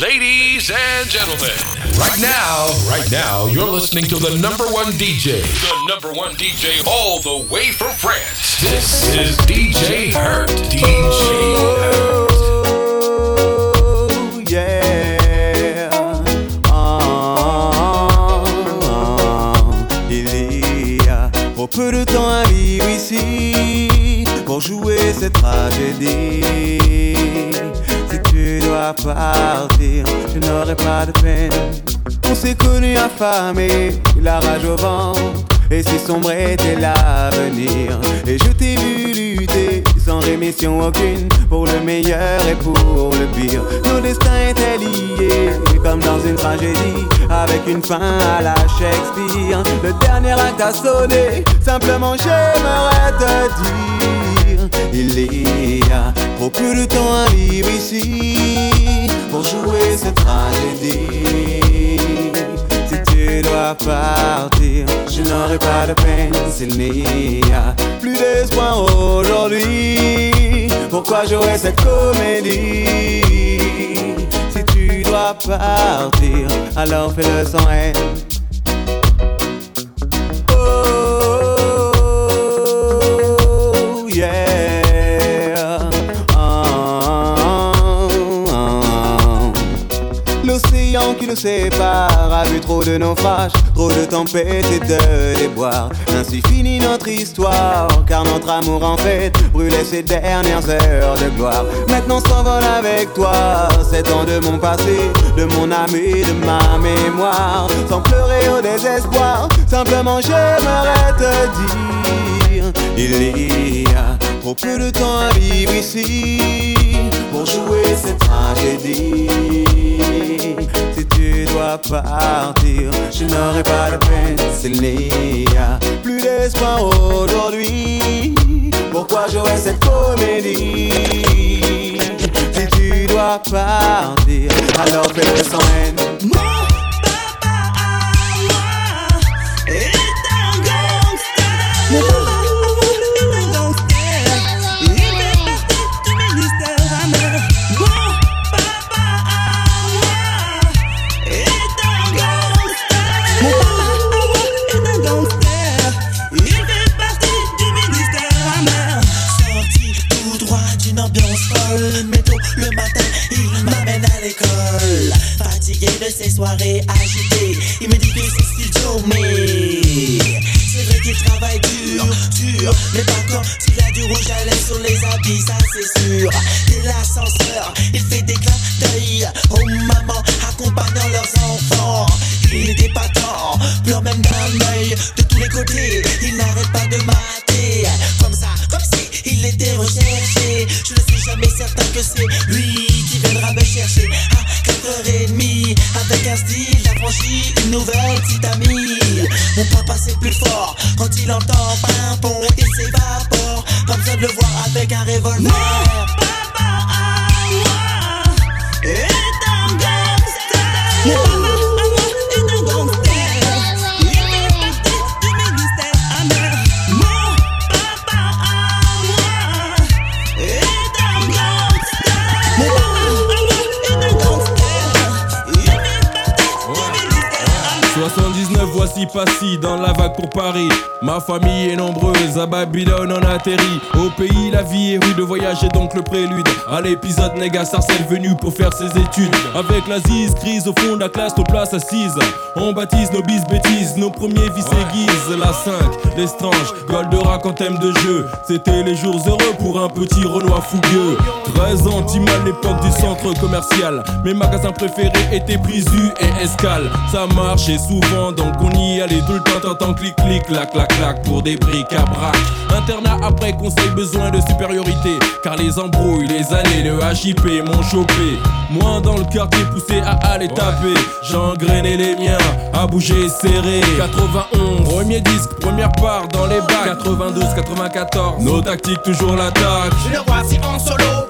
Ladies and gentlemen, right now, right now, you're listening to the number one DJ, the number one DJ all the way from France. This is DJ Hurt. DJ Hurt. Oh, yeah. Ah, il y a trop peu de temps à vivre ici pour jouer cette tragédie. Partir, je n'aurai pas de peine. On s'est connus affamés, la rage au ventre. Et si sombre était l'avenir Et je t'ai vu lutter sans rémission aucune Pour le meilleur et pour le pire Nos destins étaient liés comme dans une tragédie Avec une fin à la Shakespeare Le dernier acte a sonné Simplement j'aimerais te dire Il y a trop peu de temps à vivre ici Pour jouer cette tragédie si tu dois partir, je n'aurai pas de peine s'il n'y a plus d'espoir aujourd'hui. Pourquoi jouer cette comédie? Si tu dois partir, alors fais-le sans haine. Nous sépare a vu trop de naufrages, trop de tempêtes et de déboires. Ainsi finit notre histoire, car notre amour en fait brûlait ses dernières heures de gloire. Maintenant s'envole avec toi, sept ans de mon passé, de mon âme et de ma mémoire. Sans pleurer au désespoir, simplement j'aimerais te dire, il y a trop peu de temps à vivre ici pour jouer cette tragédie. Dois partir, je n'aurai pas de peine s'il n'y a plus d'espoir aujourd'hui. Pourquoi jouer cette comédie? Si tu dois partir, alors fais-le sans haine. Mon papa à moi est un gangster. Il me dit que c'est studio, mais c'est vrai qu'il travaille dur, dur. Mais par contre, s'il a du rouge à lèvres sur les habits, ça c'est sûr. Et l'ascenseur, il fait des clins d'œil aux mamans accompagnant leurs enfants. Il pas temps, pleure même d'un œil de tous les côtés. Une nouvelle petite amie. Mon papa c'est plus fort quand il entend pimpon, il s'évapore. Pas besoin de le voir avec un revolver. Voici Passy dans la vague pour Paris. Ma famille est nombreuse, à Babylone on atterrit. Au pays la vie est rude, le voyage est donc le prélude. À l'épisode Néga Sarcelle venu pour faire ses études. Avec la zise grise au fond de la classe, nos places assises. On baptise nos bis bêtises, nos premiers vices aiguisent La 5, l'estrange, Goldorak en thème de jeu. C'était les jours heureux pour un petit Renoir fougueux. 13 ans, à l'époque du centre commercial. Mes magasins préférés étaient Prisu et Escale. Ça marchait souvent donc on y allait tout le temps T'entends clic clic, clac clac clac pour des briques à brac Internat après conseil, besoin de supériorité Car les embrouilles, les années, le HIP m'ont chopé. Moi dans le quartier poussé à aller taper J'engrainais les miens, à bouger serré. 91, premier disque, première part dans les bacs. 92, 94, nos tactiques toujours l'attaque. Le voici en solo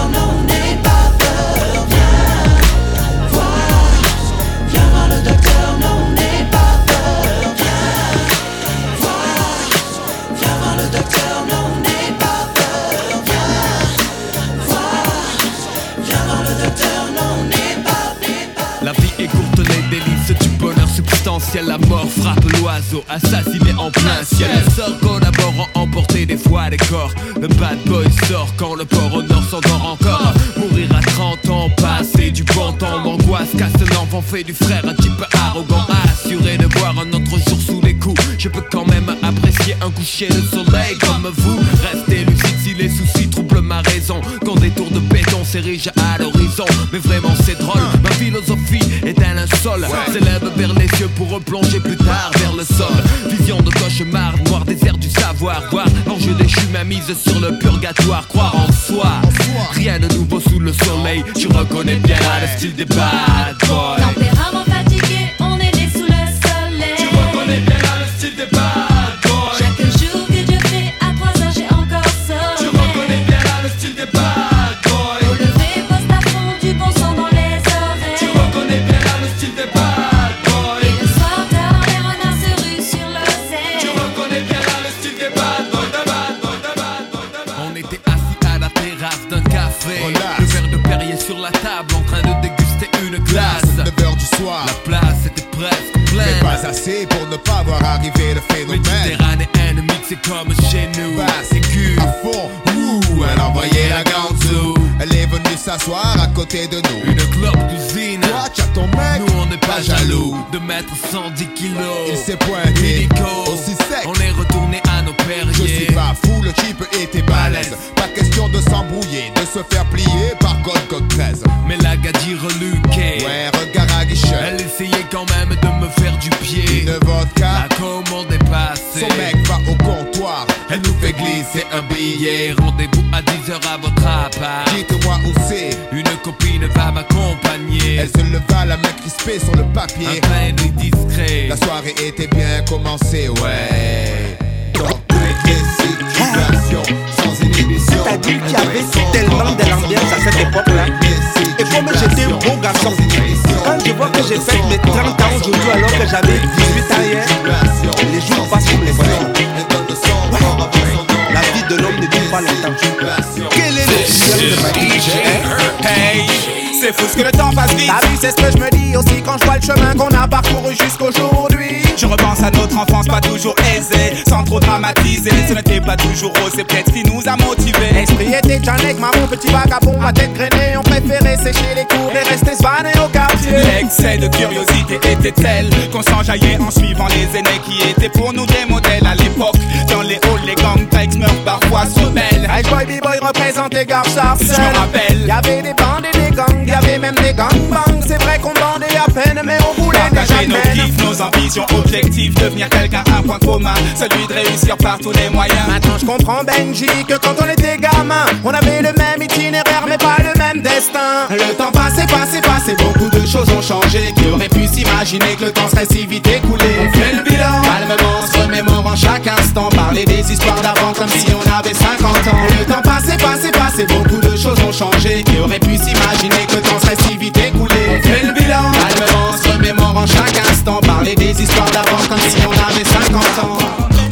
substantiel. La mort frappe l'oiseau, assassiné en plein ciel. Les sorts collaborant, emporter des fois des corps. Le bad boy sort quand le port au nord s'endort encore. Mourir à 30 ans, passer du bon temps. L'angoisse casse l'enfant, fait du frère un type arrogant. Assuré de voir un autre jour sous les Je peux quand même apprécier un coucher de soleil comme vous. Restez lucide si les soucis troublent ma raison. Quand des tours de béton s'érigent à l'horizon. Mais vraiment c'est drôle, ma philosophie est un linceul. S'élève vers les cieux pour replonger plus tard vers le sol. Vision de cauchemar, noir désert du savoir. Voir l'enjeu déchu ma mise sur le purgatoire. Croire en soi, rien de nouveau sous le soleil. Tu reconnais bien le style des bad boys. Côté de nous. Une. Toi, ton mec. Nous on n'est pas jaloux de mettre 110 kilos. Il s'est pointé. C'est ce que je me dis aussi quand je vois le chemin qu'on a parcouru jusqu'aujourd'hui. Je repense à notre enfance pas toujours aisée, sans trop dramatiser. Ce n'était pas toujours rose, c'est peut-être ce qui nous a motivés. L'esprit était Janek, maman, petit vagabond, ma tête grainée. On préférait sécher les cours et rester svané au quartier. L'excès de curiosité était tel qu'on s'enjaillait en suivant les aînés qui étaient pour nous des modèles à l'époque. Dans les halls, les gangs meurent parfois se rebellent. Hey boy, b-boy représente les gars Je me rappelle, y'avait des bandes des gangs, y'avait même des gangbangs. C'est vrai qu'on bandait à peine, mais on voulait Partager nos kiffs, nos ambitions, objectifs, devenir quelqu'un, un point commun, celui de réussir par tous les moyens. Maintenant je comprends Benji que quand on était gamin, on avait le même itinéraire mais pas le même destin. Le temps passé, passé, passé, beaucoup de choses ont changé. Qui aurait pu s'imaginer que le temps serait si vite écoulé? On fait le bilan, calmement, se remémorant chaque instant, parler des histoires d'avant comme si on avait 50 ans. Le temps passé, passé, passé, beaucoup de choses ont changé. Qui aurait pu s'imaginer que temps serait si vite écoulé? On fait le bilan, calmement, se remémorant chaque instant, parler des histoires d'avant comme si on avait 50 ans.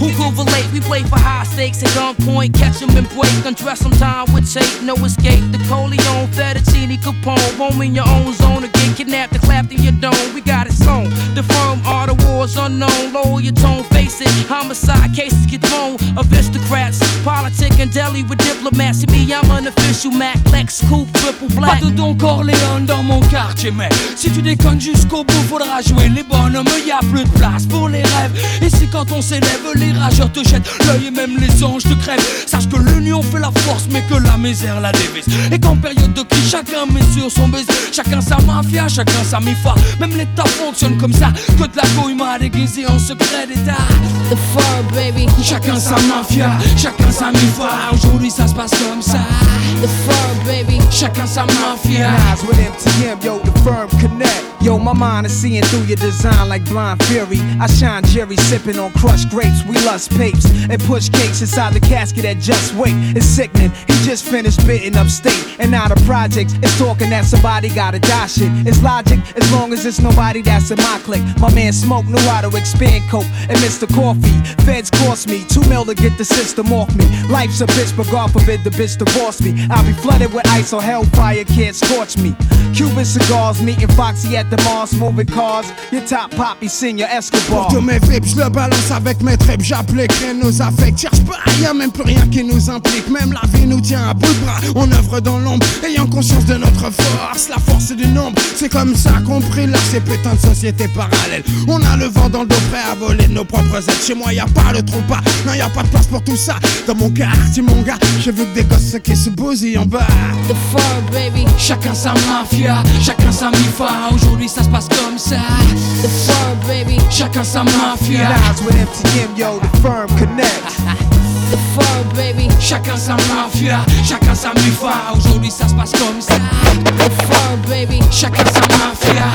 Who can relate? We play for high stakes at gunpoint, catch him and break, undress him time with tape, no escape. The Coleon, Fettuccine, Capone, home in your own zone to get kidnapped and clapped in your dome. We got it sewn. The firm are wars unknown. Lower your tone, face it. Homicide cases get thrown. Aristocrats, politic and deli with diplomats. See me, I'm an official Mac, Lex, Coupe, triple black. Pas de Don Corleone dans mon quartier, mais si tu déconnes jusqu'au bout, faudra jouer les bonhommes. Y a plus de place pour les rêves. Et c'est quand on s'élève, les rageurs te jettent l'œil et même les anges te crèvent. Sache que l'union fait la force, mais que la misère la dévise. Et qu'en période de crise, chacun met sur son baiser. Chacun sa mafia, chacun sa mifa. Même l'État fonctionne comme ça. Que de la couille m'a déguisé en secret d'État. The fur, baby. Chacun sa mafia, chacun sa mifa. Aujourd'hui ça se passe comme ça. The fur, baby. Chacun sa mafia. With MTM, yo, the firm connect. Yo, my mind is seeing through your design like blind fury. I shine Jerry sipping on crushed grapes. We lust papes and push cakes inside the casket at Just Wait. It's sickening. He just finished spitting upstate. And now the project is talking that somebody gotta die shit. It's logic as long as it's nobody that's in my clique. My man Smoke knew how to expand coke and Mr. Coffee. Feds cost me two mil to get the system off me. Life's a bitch, but God forbid the bitch divorce me. I'll be flooded with ice or hellfire can't scorch me. Cuban cigars, meeting Foxy at the Mars, moving cars. Your top poppy, senior Escobar. Pour mes vips, je le balance avec mes tripes, j'applique rien nos affects. Cherche pas, y'a même plus rien qui nous implique. Même la vie nous tient à bout de bras. On œuvre dans l'ombre, ayant conscience de notre force. La force du nombre, c'est comme ça qu'on brille là, ces putains de sociétés parallèles. On a le vent dans le dos prêt à voler nos propres ailes. Chez moi, y a pas le trou pas, non, y a pas de place pour tout ça. Dans mon quartier, mon gars, j'ai vu que des gosses qui se bousillent en bas. The fur, baby. Chacun sa mafia, chacun sa mifa. Aujourd'hui ça se passe comme ça. The fur, baby. Chacun sa mafia. With MTM, yo, the firm connect. The fur, baby. Chacun sa mafia, chacun sa mifa. Aujourd'hui ça se passe comme ça. The fur, baby. Chacun sa mafia.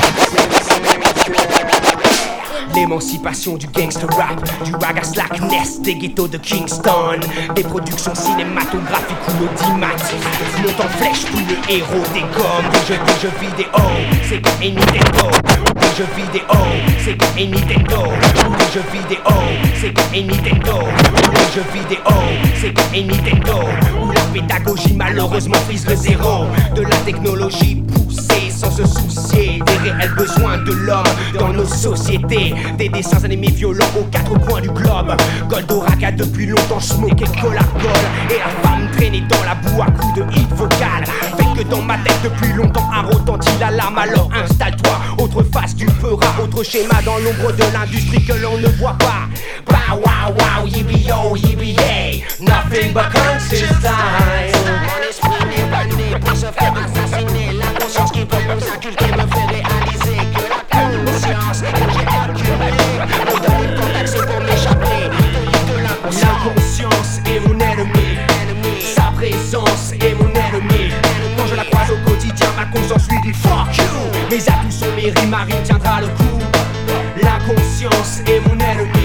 L'émancipation du gangster rap, du rag à slackness, des ghettos de Kingston, des productions cinématographiques ou audimatiques. Monte en flèche, tous les héros des gommes, des jeux, des jeux vidéo, c'est comme Nintendo. Des jeux vidéo, c'est comme un Nintendo. Les jeux vidéo, c'est comme un Nintendo. Les jeux vidéo, c'est comme un Nintendo. Où la pédagogie malheureusement frise le zéro. De la technologie poussée sans se soucier des réels besoins de l'homme dans nos sociétés. Des dessins animés violents aux quatre coins du globe. Goldorak a depuis longtemps smoké cola colle Et la femme traînée dans la boue à coups de hit vocal. Fait que dans ma tête depuis longtemps a retenti l'alarme. Alors installe-toi, autre face du fera, autre schéma dans l'ombre de l'industrie que l'on ne voit pas. Bah wow wow, yippee yo, yippee yay. Nothing but conscious time. Mon esprit n'est pas né pour se faire assassiner. La conscience qui peut nous inculquer me fait réaliser que la conscience que j'ai accumulée me donne porte d'accès pour m'échapper l'inconscience est mon ennemi. Sa présence est mon ennemi. Quand je la croise au quotidien, ma conscience lui dit fuck you. Mes atouts sont mes rimes, ma rime tiendra le coup. La conscience est mon ennemi.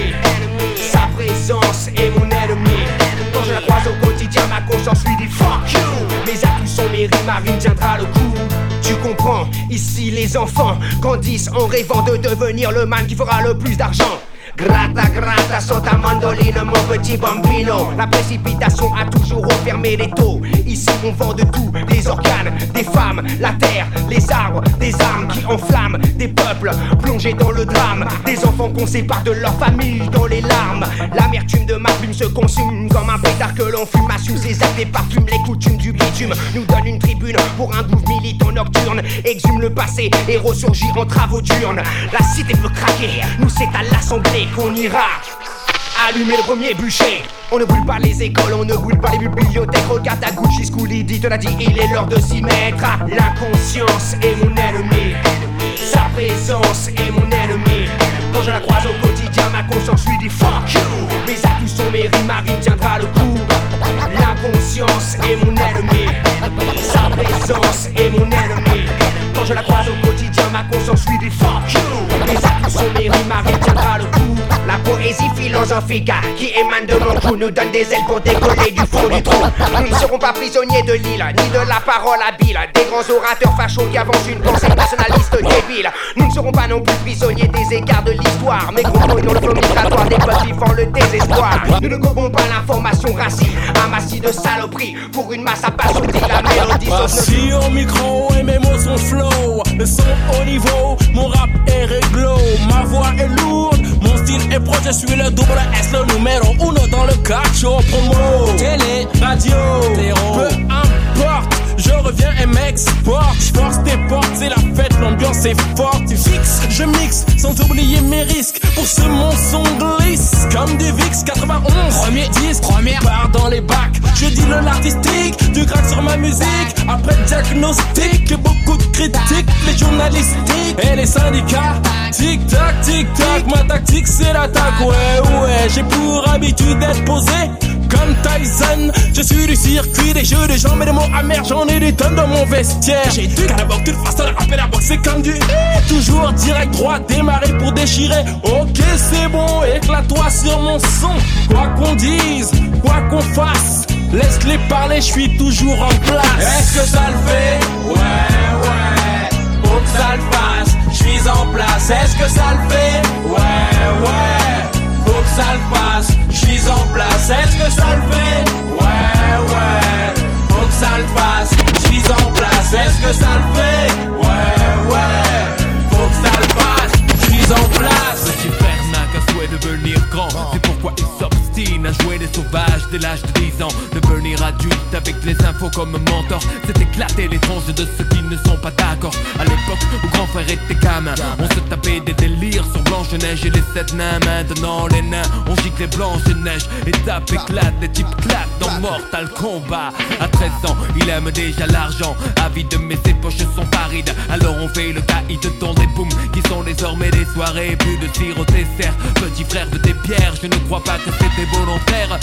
Atouts sont mes rimes, ma rime tiendra le coup. Tu comprends, ici les enfants grandissent en rêvant de devenir le man qui fera le plus d'argent. Grata grata sur ta mandoline mon petit bambino. La précipitation a toujours refermé les taux. Ici on vend de tout, des organes, des femmes, la terre, les arbres, des armes qui enflamment Des peuples plongés dans le drame. Des enfants qu'on sépare de leur famille dans les larmes. L'amertume de ma plume se consume comme un pétard que l'on fume. Assume ses actes et parfume les coutumes du bitume Nous donne une tribune pour un groove militant nocturne Exhume le passé et ressurgit en travaux diurnes La cité peut craquer, nous c'est à l'assemblée qu'on ira Allumer le premier bûcher. On ne brûle pas les écoles, on ne brûle pas les bibliothèques. Regarde à Gucci, Scoolidi te l'a dit, il est l'heure de s'y mettre. Ah, L'inconscience est mon ennemi. Sa présence est mon ennemi. Quand je la croise au quotidien, ma conscience lui dit fuck you. Mes atouts sont mes rimes, ma rime tiendra le coup. L'inconscience est mon ennemi. Sa présence est mon ennemi. Quand je la croise au quotidien, ma conscience lui dit fuck you. Mes atouts sont mes rimes, ma rime tiendra le coup La poésie philosophique qui émane de mon cou nous donne des ailes pour décoller du fond du trou. Nous ne serons pas prisonniers de l'île, ni de la parole habile, des grands orateurs fachos qui avancent une pensée nationaliste débile. Nous ne serons pas non plus prisonniers des écarts de l'histoire, mais gros dans le flot migratoire des peuples vivant le désespoir. Nous ne gobons pas l'information racine, un massif de saloperies pour une masse abasourdie, la mélodie Assis au micro et mes mots sont flow. Le son au niveau, mon rap est réglo. Ma voix est lourde, est proche. Je suis le double S, le numéro uno dans le cacho promo. Télé, radio, peu importe. Je reviens et m'exporte, je force tes portes, c'est la fête, l'ambiance est forte, tu fixes, je mixe, sans oublier mes risques, pour ce mon son glisse, comme du VIX 91, premier disque, première part dans les bacs, je dis le l'artistique, du crack sur ma musique, après diagnostic, beaucoup de critiques, les journalistiques et les syndicats, tic tac, tic tac, ma tactique c'est l'attaque, ouais ouais, j'ai pour habitude d'être posé, comme Tyson, je suis du circuit des jeux de jambes et des mots amers, j'en ai des tonnes dans mon vestiaire. J'ai du carabok, toute façon, le rap et la boxe, c'est comme du Toujours direct droit, démarrer pour déchirer. Ok, c'est bon, éclate-toi sur mon son. Quoi qu'on dise, quoi qu'on fasse, laisse-les parler, je suis toujours en place. Est-ce que ça le fait? Ouais, ouais. Faut que ça le fasse, je suis en place. Est-ce que ça le fait? Ouais, ouais. Faut que ça le fasse, suis en place. Est-ce que ça le fait? Ouais, ouais. Faut que ça le fasse, je suis en place. Est-ce que ça le fait? Ouais, ouais. Faut que ça le fasse, je suis en place. Sauvages dès l'âge de 10 ans. Devenir adulte avec les infos comme mentor. C'est éclater les tranches de ceux qui ne sont pas d'accord. À l'époque où grand frère était gamin, on se tapait des délires sur Blanche-Neige et les sept nains. Maintenant les nains, on gicle les Blanche-Neige. Et tape éclate, les types claquent dans Mortal Kombat. À 13 ans, il aime déjà l'argent. Avide, mais ses poches sont parides. Alors on fait le caïd dans les booms qui sont désormais des soirées. Plus de tir au dessert. Petit frère de tes pierres, je ne crois pas que c'était volontaire.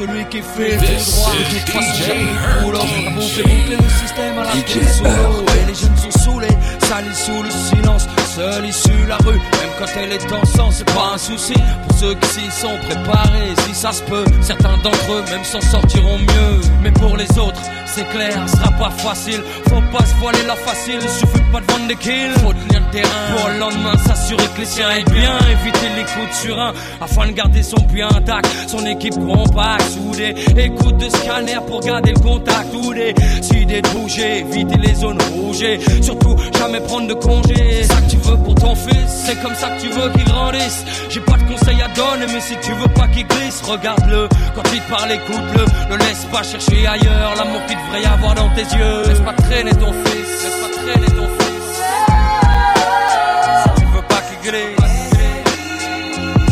Celui qui fait le This droit. toute façon, DJ jamais boulot. La bouffe le système à la solo. Et les jeunes sont saoulés, salis sous le silence. Seule issue la rue, même quand elle est en sang, c'est pas un souci. Pour ceux qui s'y sont préparés, si ça se peut, certains d'entre eux même s'en sortiront mieux. Mais pour les autres, c'est clair, ce sera pas facile. Faut pas se voiler la facile, suffit pas de vendre des kills. Faut tenir le terrain pour le lendemain s'assurer que les siens aillent bien. Éviter les coups de surin afin de garder son puits intact. Son équipe compacte, soudée. Écoute de scanner pour garder le contact. Ou des idées de bouger, éviter les zones rouges. et Surtout jamais prendre de congé. C'est ça que tu veux pour ton fils, c'est comme ça que tu veux qu'il grandisse. J'ai pas de conseils à donner, mais si tu veux pas qu'il glisse, regarde-le. Quand il te parle, écoute-le. Ne laisse pas chercher ailleurs l'amour qu'il devrait y avoir dans tes yeux. Laisse pas traîner ton fils, laisse pas traîner ton fils. Si tu veux pas qu'il glisse,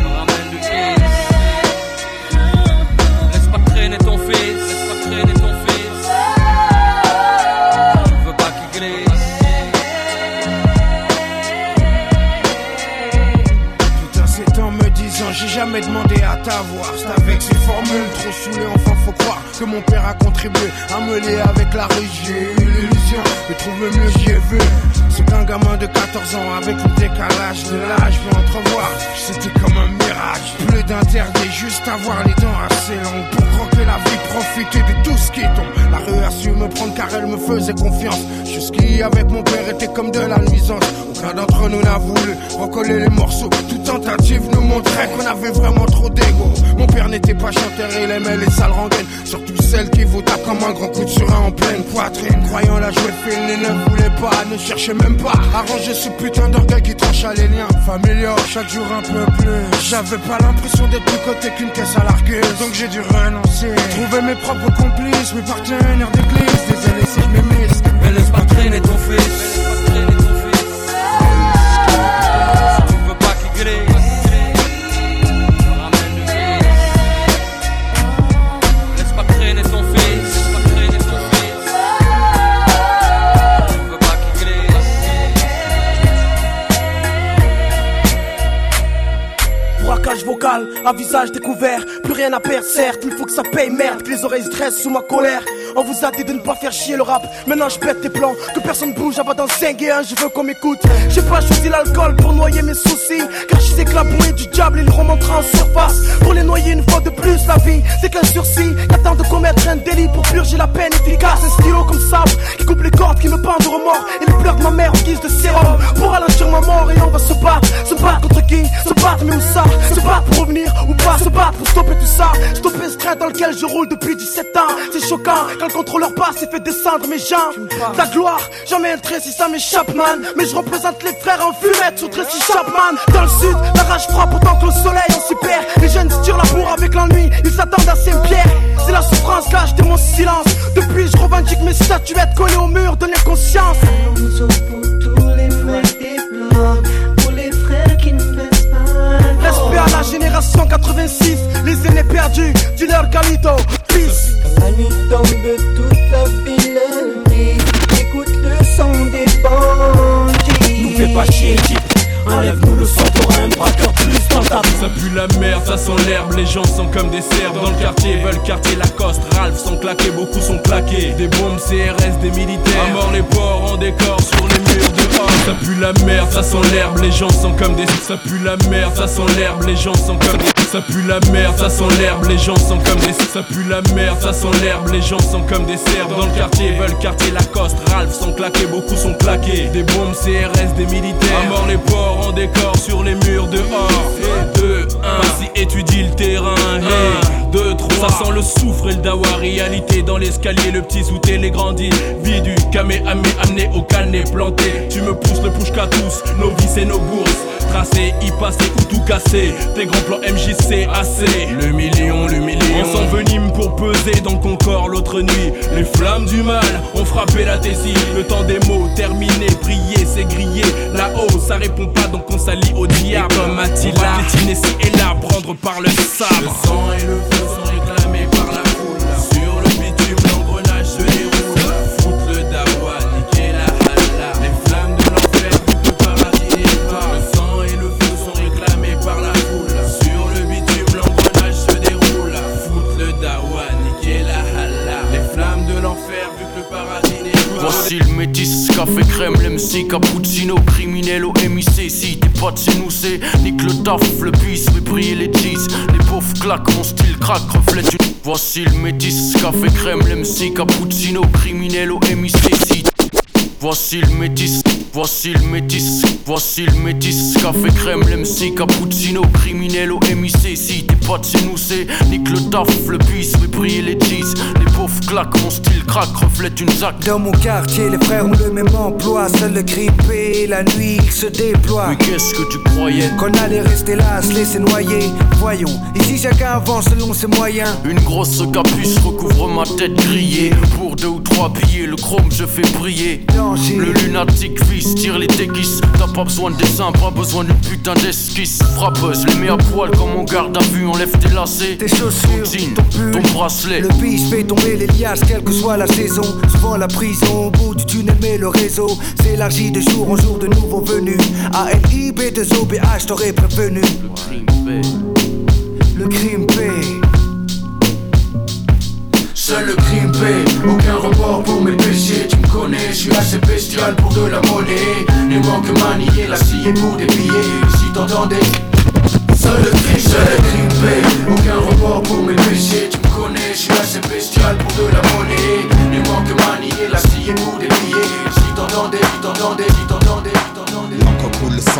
ramène du kiss. Laisse pas traîner ton fils, laisse pas traîner ton fils. Si tu veux pas qu'il glisse. Tout un sept ans me disant j'ai jamais demandé à t'avoir C'est avec ces formules trop saoulées que mon père a contribué à me lier avec la rue J'ai l'illusion de trouver mieux j'y ai vu Qu'un gamin de 14 ans avec le décalage de l'âge peut entrevoir C'était comme un mirage. Plus d'interdit juste avoir les dents assez longues Pour croquer la vie profiter de tout ce qui tombe La rue a su me prendre car elle me faisait confiance. Jusqu'y avec mon père était comme de la nuisance. Aucun d'entre nous n'a voulu recoller les morceaux. Toute tentative nous montrait qu'on avait vraiment trop d'ego. Mon père n'était pas chanteur, il aimait les sales rengaines. Surtout celles qui vous comme un grand coup de surin en pleine poitrine. Croyant la jouer fine, il ne voulait pas, ne cherchait même pas. À ranger ce putain d'orgueil qui trancha les liens. Familiaux Chaque jour un peu plus. J'avais pas l'impression d'être plus côté qu'une caisse à largueuse Donc j'ai dû renoncer. Trouver mes propres complices, mes partenaires d'église. Désolé si je m'émisse Mais laisse pas traîner ton fils. À visage découvert, rien à perdre, certes, il faut que ça paye, merde, que les oreilles se dressent sous ma colère. On vous a dit de ne pas faire chier le rap, maintenant je pète tes plans, que personne bouge, avant dans 5 et 1, je veux qu'on m'écoute. J'ai pas choisi l'alcool pour noyer mes soucis, car je sais que la bouée du diable, il remontera en surface. Pour les noyer une fois de plus, la vie, c'est qu'un sursis, qu'attend de commettre un délit pour purger la peine efficace. Un stylo comme sable, qui coupe les cordes, qui me pendent de remords, et les pleurs de ma mère en guise de sérum, pour ralentir ma mort, et on va se battre, se battre contre qui? Se battre, mais où ça? Se battre pour revenir ou pas? Se battre pour stopper tout ça. Ce train dans lequel je roule depuis 17 ans. C'est choquant quand le contrôleur passe et fait descendre mes jambes. Ta gloire, jamais un trait si ça m'échappe man. Mais je représente les frères en fumette sur Tracy Chapman. Dans le sud, la rage frappe autant que le soleil on s'y perd Les jeunes se tirent la bourre avec l'ennui Ils s'attendent à Saint-Pierre C'est la souffrance là, j'étais mon silence. Depuis je revendique mes statuettes collées au mur Donner conscience la génération 86, les aînés perdus, dealer Calito, peace. Quand la nuit tombe, toute la ville. Écoute le son des bandits. Nous fais pas chier. Enlève-nous le son, t'auras un braqueur plus Ça pue la merde, ça sent l'herbe, les gens sont comme des cerfs dans le quartier, veulent quartier Lacoste, Ralph sont claqués, beaucoup sont claqués. Des bombes CRS, des militaires, à mort les porcs en décor sur les murs dehors. Ça pue la merde, ça sent l'herbe, les gens sont comme des Ça pue la merde, ça sent l'herbe, les gens sont comme des Ça pue la merde, ça sent l'herbe, les gens sont comme des Ça pue la merde, ça sent l'herbe, les gens sont comme des cerfs dans le quartier, veulent quartier Lacoste, Ralph sont claqués, beaucoup sont claqués. Des bombes CRS, des militaires, à mort les porcs en décor sur les murs dehors. 2, 1, vas-y étudie le terrain. 2, 3, ça sent le soufre et le dawa. Réalité dans l'escalier, le petit zouté, les grandis. Vie du camé, amé, amené au calné, planté. Tu me pousses le push qu'à tous, nos vies et nos bourses. Tracé, y passer ou tout casser. Tes grands plans MJC, AC. Le million, le million. On s'envenime pour peser dans ton corps l'autre nuit. Les flammes du mal ont frappé la thésie. Le temps des mots terminé, prier, c'est grillé. Là-haut, ça répond pas donc on s'allie au diable. Et comme Attila, piétiner ci et là, prendre par le sabre. Le sang et le feu café crème, l'MC, cappuccino, criminel au MIC. Si t'es pas de chez nous, c'est nique le taf, le bis, mais briller les cheese. Les pauvres claquent, mon style craque, reflète une. Voici le métis, café crème, l'MC, cappuccino, criminel au MIC. Si Voici le métis, voici le métis, voici le métis, café crème, l'MC, cappuccino, criminel au MIC. Si t'es pas de chez nous, c'est nique le taf, le bis, mais briller les cheese. Les pauvres claquent, mon style craque, reflète une zac. Dans mon quartier, les frères ont le même emploi. Seul le grippé, la nuit, il se déploie. Mais qu'est-ce que tu croyais? Qu'on allait rester là, se laisser noyer. Voyons, ici chacun avance selon ses moyens. Une grosse capuche recouvre ma tête grillée. Pour deux ou trois billets, le chrome je fais briller. Le lunatique fils tire les déguises. T'as pas besoin de dessin, pas besoin d'une putain d'esquisse. Frappeuse, les mets à poil comme on garde à vue. Enlève tes lacets, tes chaussures, ton jean, ton pull, ton bracelet. Le bis fait tomber les liasses, quelle que soit la saison. Souvent la prison, au bout du tunnel, mais le réseau s'élargit de jour en jour de nouveaux venus. ALIB de OBH, t'aurais prévenu. Le crime paie. Seul le crime paie, aucun report pour mes péchés. Suis assez bestial pour de la monnaie. Les manques manier la scie pour des billets. Si t'entendais,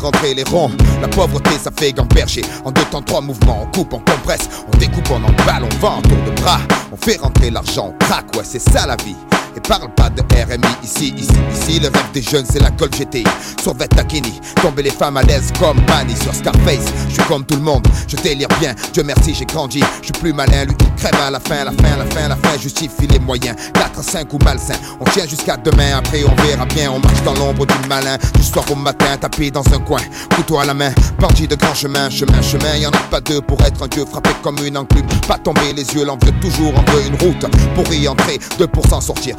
rentrer les ronds. La pauvreté, ça fait gamberger. En deux temps, trois mouvements, on coupe, on compresse, on découpe, on emballe, on vend, tour de bras. On fait rentrer l'argent, on craque, ouais, c'est ça la vie. Et parle pas de RMI ici, ici, ici. Le rêve des jeunes, c'est la Col GTI. Sur Takini, tomber les femmes à l'aise comme Manny sur Scarface. Je suis comme tout le monde, je délire bien. Dieu merci, j'ai grandi. Je suis plus malin, lui il crève à la fin, la fin, la fin, la fin. Justifie les moyens. 4 à 5 ou malsain. On tient jusqu'à demain, après on verra bien. On marche dans l'ombre du malin. Du soir au matin, tapé dans un coin. Couteau à la main, bandit de grand chemin, chemin, chemin. Y en a pas deux pour être un dieu frappé comme une enclume. Pas tomber les yeux, l'envieux toujours en veut une route. Pour y entrer, 2% sortir.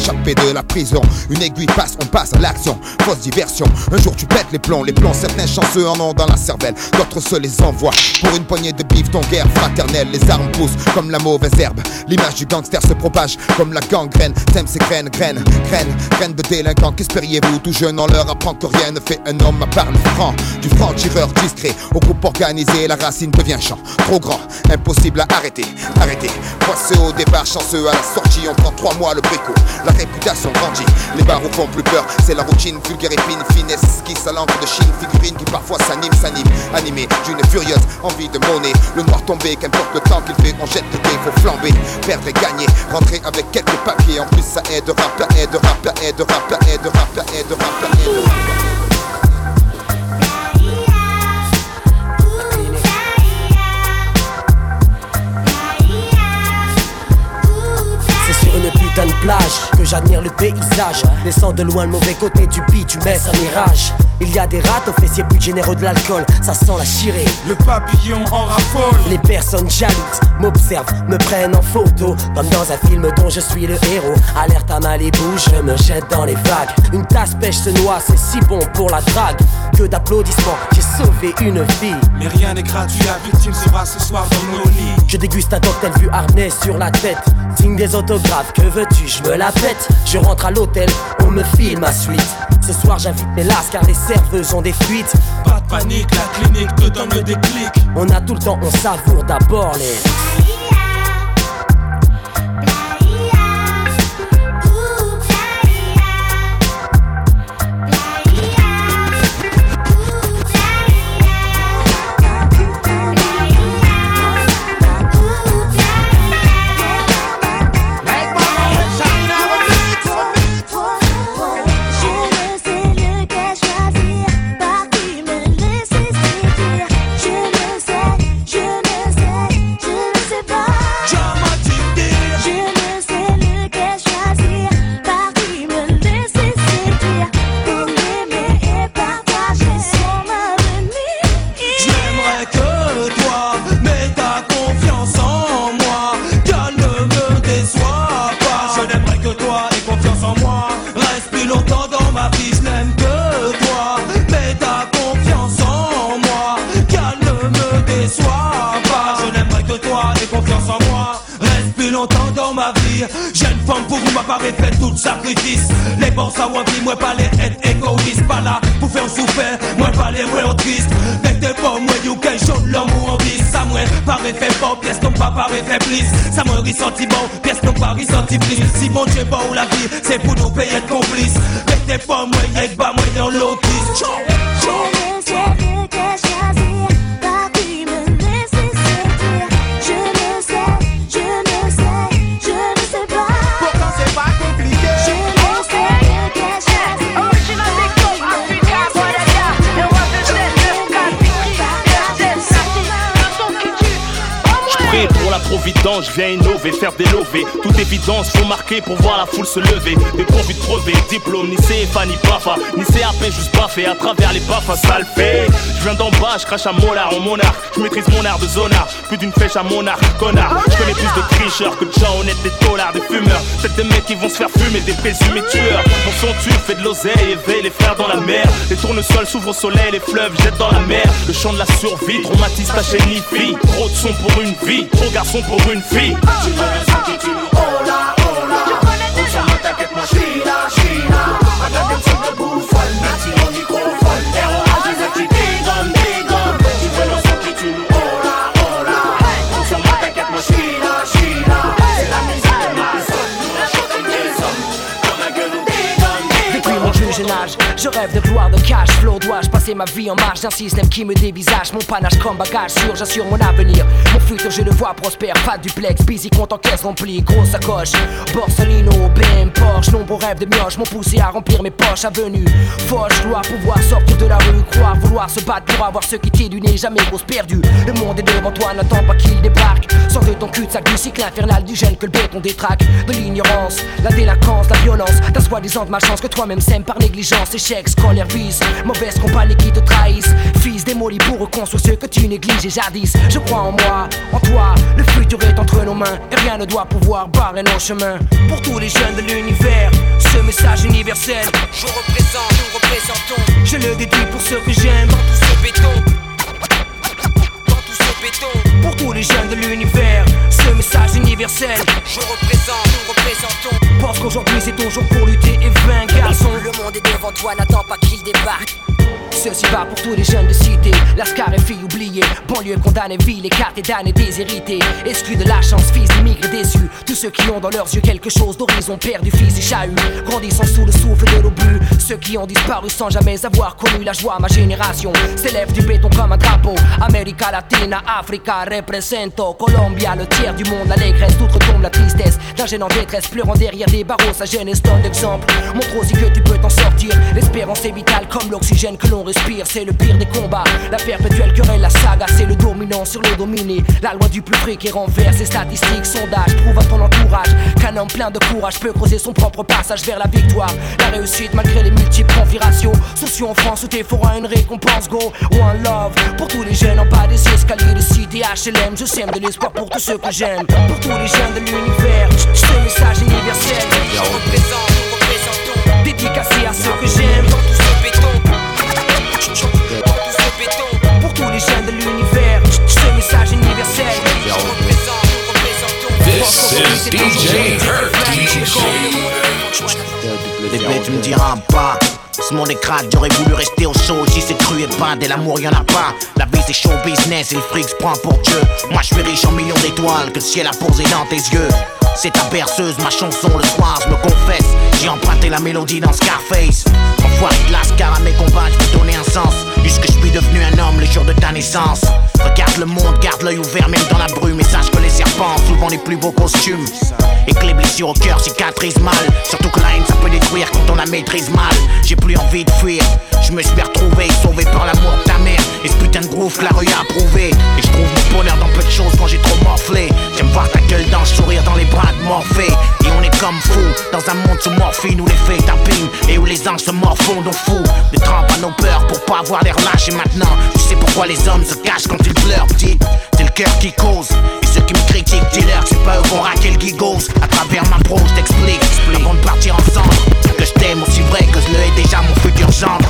s'échapper de la prison. Une aiguille passe, on passe à l'action. Fausse diversion. Un jour tu pètes les plombs, les plombs. Certains chanceux en ont dans la cervelle, d'autres se les envoient. Pour une poignée de bif, ton guerre fraternelle. Les armes poussent comme la mauvaise herbe. L'image du gangster se propage comme la gangrène. Sème ses graines, graines, graines, graines de délinquants. Qu'espériez-vous Tout jeune, on leur apprend que rien ne fait un homme à part le franc. Du franc tireur discret au groupe organisé, la racine devient champ. Trop grand, impossible à arrêter, arrêter. Poisseux au départ, chanceux à la sortie. On prend trois mois le bricot. La réputation grandit, les barreaux font plus peur. C'est la routine, vulgaire épine, finesse, qui à de Chine, figurine qui parfois s'anime, s'anime, animé d'une furieuse envie de monnaie. Le noir tombé, qu'importe le temps qu'il fait, on jette le dé, faut flamber, perdre et gagner, rentrer avec quelques papiers. En plus, ça aide, rap, aide, rap, aide, rap, aide, rap, aide, rap, aide, rap. Putain de plage que j'admire le paysage. Laissant de loin le mauvais côté du bitume, un mirage. Il y a des rats aux fessiers plus généreux de l'alcool, ça sent la chirée. Le papillon en raffole. Les personnes jalouses m'observent, me prennent en photo, comme dans un film dont je suis le héros. Alerte à Malibu, je me jette dans les vagues. Une tasse pêche se noie, c'est si bon pour la drague. Que d'applaudissements, j'ai sauvé une vie. Mais rien n'est gratuit, la victime sera ce soir dans nos lits. Je déguste un cocktail vu harnais sur la tête. Signe des autographes, que veux-tu, je me la pète. Je rentre à l'hôtel, on me file ma suite. Ce soir j'invite mes lasses car les serveuses ont des fuites. Pas de panique, la clinique te donne le déclic. On a tout le temps, on savoure d'abord les. CFA, ni CAP, juste baffé à travers les baffes, ça le fait. Je viens d'en bas, je crache à molar en monarque. Je maîtrise mon art de zonard, plus d'une flèche à monarque, connard. Je connais plus de tricheurs que de gens honnêtes, des tollards, des fumeurs. Peut-être des mecs qui vont se faire fumer, des présumés tueurs. Mon son tue, fait de l'oseille, éveille les frères dans la mer. Les tournesols s'ouvrent au soleil, les fleuves jettent dans la mer. Le chant de la survie, traumatise ta chaîne fille. Trop de son pour une vie, trop garçon pour une fille. Tu son qui tue Hola, hola On s'en moi là, j'suis là rêve de gloire, de cash flow. Dois-je passer ma vie en marge d'un système qui me dévisage? Mon panache comme bagage sûr, j'assure mon avenir. Mon futur, je le vois prospère. Pas duplex, busy, compte en caisse remplie. Grosse sacoche, Borsalino, BM, Porsche. Nombreux rêves de mioche m'ont poussé à remplir mes poches. Avenue, Foch, gloire, pouvoir sortir de la rue. Croire, vouloir se battre pour avoir ce qui t'est du nez. Jamais grosse perdue. Le monde est devant toi, n'attends pas qu'il débarque. Sors de ton cul-de-sac du cycle infernal du gène que le béton détraque. De l'ignorance, la délinquance, la violence. Ta soi-disant de malchance que toi-même sème par négligence. Échec, scolaire, vice. Mauvaise compagnie qui te trahissent. Fils démoli pour reconstruire ce que tu négliges jadis. Je crois en moi, en toi. Le futur est entre nos mains. Et rien ne doit pouvoir barrer nos chemins. Pour tous les jeunes de l'univers, ce message universel. Je représente, nous représentons. Je le dédie pour ceux que j'aime. Dans tout ce béton. Dans tout ce béton. Pour tous les jeunes de l'univers, ce message universel. Je représente, nous représentons. Pense qu'aujourd'hui c'est ton jour pour lutter et vaincre, garçon. Le monde est devant toi, n'attends pas qu'il débarque. Ceci va pour tous les jeunes de cité, Lascar et filles oubliées, banlieue condamnée, ville, écartée, damnée, déshérités, exclus de la chance, fils d'immigrés déçus, tous ceux qui ont dans leurs yeux quelque chose d'horizon, perdu, fils et chahut, grandissant sous le souffle de l'obus, ceux qui ont disparu sans jamais avoir connu la joie, ma génération s'élève du béton comme un drapeau, América Latina, Africa, represento, Colombia, le tiers du monde, l'allégresse, toute retombe la tristesse, d'un en détresse, pleurant derrière des barreaux, sa jeunesse donne d'exemple, montre aussi que tu peux t'en sortir, l'espérance est vitale comme l'oxygène que l'on respire, c'est le pire des combats. La perpétuelle querelle, la saga, c'est le dominant sur le dominé. La loi du plus près qui renverse les statistiques, sondages, prouve à ton entourage qu'un homme plein de courage peut creuser son propre passage vers la victoire. La réussite malgré les multiples configurations. Sociaux en France où t'es une récompense, go, one love. Pour tous les jeunes en bas des escaliers de cité HLM, je sème de l'espoir pour tous ceux que j'aime. Pour tous les jeunes de l'univers, ce message universel. Je représente, nous représentons. Dédicacé à ceux que j'aime dans tout ce béton. Pour tous les jeunes de l'univers, ce message universel. Je représente, nous représentons. This is DJ Hurt Bébé, tu me diras pas. Ce monde j'aurais voulu rester au chaud. Si c'est cru et pas, de l'amour y'en a pas. La vie c'est show business et le fric se prend pour Dieu. Moi je suis riche en millions d'étoiles que le ciel a posé dans tes yeux. C'est ta berceuse, ma chanson le soir, je me confesse. J'ai emprunté la mélodie dans Scarface. Enfoiré de lascar à mes combats, je donner un sens Puisque je suis devenu un homme le jour de ta naissance. Regarde le monde, garde l'œil ouvert même dans la brume. Et sache que les serpents souvent les plus beaux costumes. Et que les blessures au cœur cicatrisent mal. Surtout que la haine ça peut détruire quand on la maîtrise mal. J'ai plus envie de fuir. Je me suis retrouvé sauvé par l'amour de ta mère. Et ce putain de groove que la rue a approuvé. Et je trouve mon bonheur dans peu de choses quand j'ai trop morflé. J'aime voir ta gueule dans le sourire dans les bras de Morphée comme fou dans un monde sous morphine Où les faits tapinent et où les anges se morfondent au fou Des trempes à nos peurs pour pas avoir l'air lâche. Et maintenant tu sais pourquoi les hommes se cachent quand ils pleurent Petit, c'est le cœur qui cause Et ceux qui me critiquent, dis-leur c'est pas eux qu'on raqué le gigos. À travers ma pro, je t'explique. Avant de partir ensemble Que je t'aime aussi vrai que je le hais déjà mon futur gendre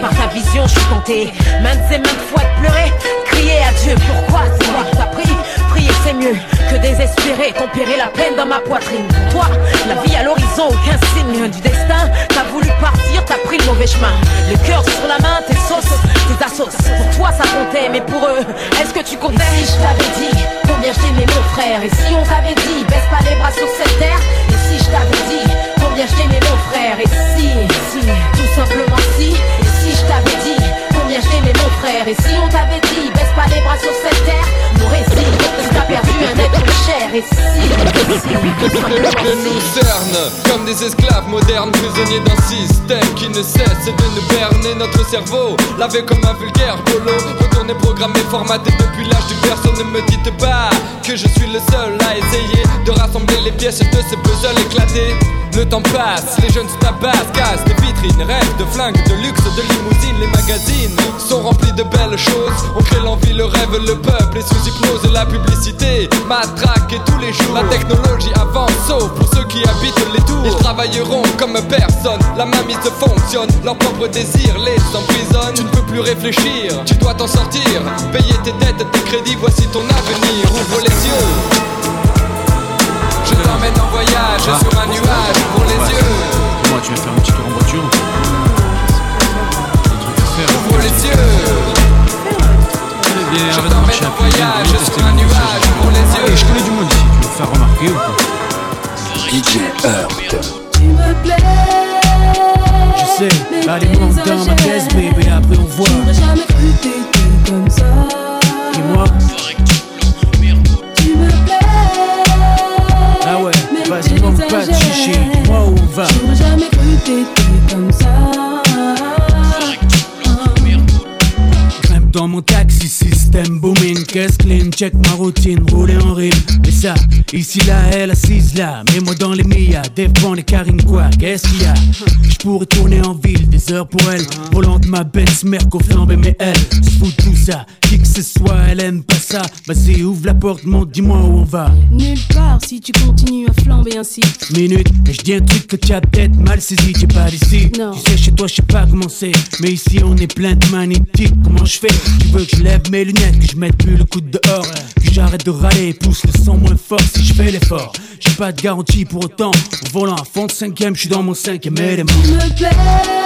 Par ta vision, je suis tenté. Maintes et maintes fois de pleurer. Crier à Dieu, pourquoi c'est moi qui t'as pris? Prier c'est mieux que désespérer, tempérer la peine dans ma poitrine. Toi, la vie à l'horizon aucun signe du destin. T'as voulu partir, t'as pris le mauvais chemin. Le cœur sur la main, tes sauces, tes assos. Pour toi ça comptait, mais pour eux, est-ce que tu comptais? Et si je t'avais dit combien je t'aimais mon frère? Et si on t'avait dit baisse pas les bras sur cette terre? Et si je t'avais dit combien je t'aimais mon frère Et si, si, tout simplement si Et si je t'avais dit combien je t'aimais mon frère Et si on t'avait dit baisse pas les bras sur cette terre Mon récit, t'as perdu un être cher Et si, si, tout simplement Que nous si cerne comme des esclaves modernes, prisonniers d'un système qui ne cesse de nous berner notre cerveau. Lavé comme un vulgaire polo, retourné programmé, formaté depuis l'âge du personne. Ne me dites pas que je suis le seul à essayer de pièces de ce puzzle éclaté. Le temps passe, les jeunes se tabassent, cassent des vitrines, rêvent de flingues, de luxe, de limousines. Les magazines sont remplis de belles choses. On crée l'envie, le rêve, le peuple est sous hypnose. La publicité matraque et tous les jours. La technologie avance, sauf pour ceux qui habitent les tours. Ils travailleront comme personne. La mamise fonctionne, leur propre désir les emprisonne. Tu ne peux plus réfléchir, tu dois t'en sortir. Payer tes dettes, tes crédits, voici ton avenir. Ouvre les yeux. Je t'emmène en voyage Ah. sur un nuage, ouvre les Ouais. yeux. Moi, tu vas faire un petit tour en voiture. Ouvre les yeux. Eh bien, Je arrête de t'emmène marcher en à pied, viens voyage tester sur un nuage, ouvre les yeux. Eh, je connais du monde ici, tu veux me faire remarquer ou quoi DJ Hurt. Tu me plais. Je sais, allez monte dans ma caisse, baby, après on voit. J'aurais jamais cru t'étais comme ça. Dis-moi, Tu pas de chichi, dis-moi où on va. J'aurais jamais cru t'étais comme ça. Dans mon taxi, système booming, caisse clean, check ma routine, rouler en rime. Et ça, ici là, elle assise là, mets-moi dans les millas, défends les carines quoi, qu'est-ce qu'il y a? Je pourrais tourner en ville, des heures pour elle, volant de ma Benz, Merco flambé, mais elle se fout tout ça, qui que ce soit, elle aime pas ça. Vas-y, ouvre la porte, monte, dis-moi où on va. Nulle part si tu continues à flamber ainsi. Minute, je dis un truc que tu as peut-être mal saisi, t'es pas d'ici. Non. Tu sais, chez toi, je sais pas comment c'est. Mais ici, on est plein de magnétiques. Comment je fais? Tu veux que je lève mes lunettes, que je mette plus le coup de dehors, que j'arrête de râler pousse le sang moins fort si je fais l'effort. J'ai pas de garantie pour autant. Au volant à fond de cinquième, je suis dans mon cinquième élément. Me plais.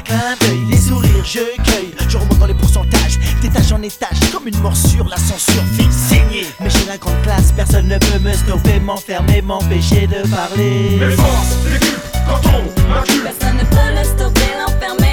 Clin d'œil. Les sourires, je cueille. Je remonte dans les pourcentages, d'étage en étage, comme une morsure. La censure fait saigner. Mais j'ai la grande classe, personne ne peut me stopper, m'enfermer, m'empêcher de parler. Les forces, l'équipe, quand on. Personne ne peut le stopper, l'enfermer,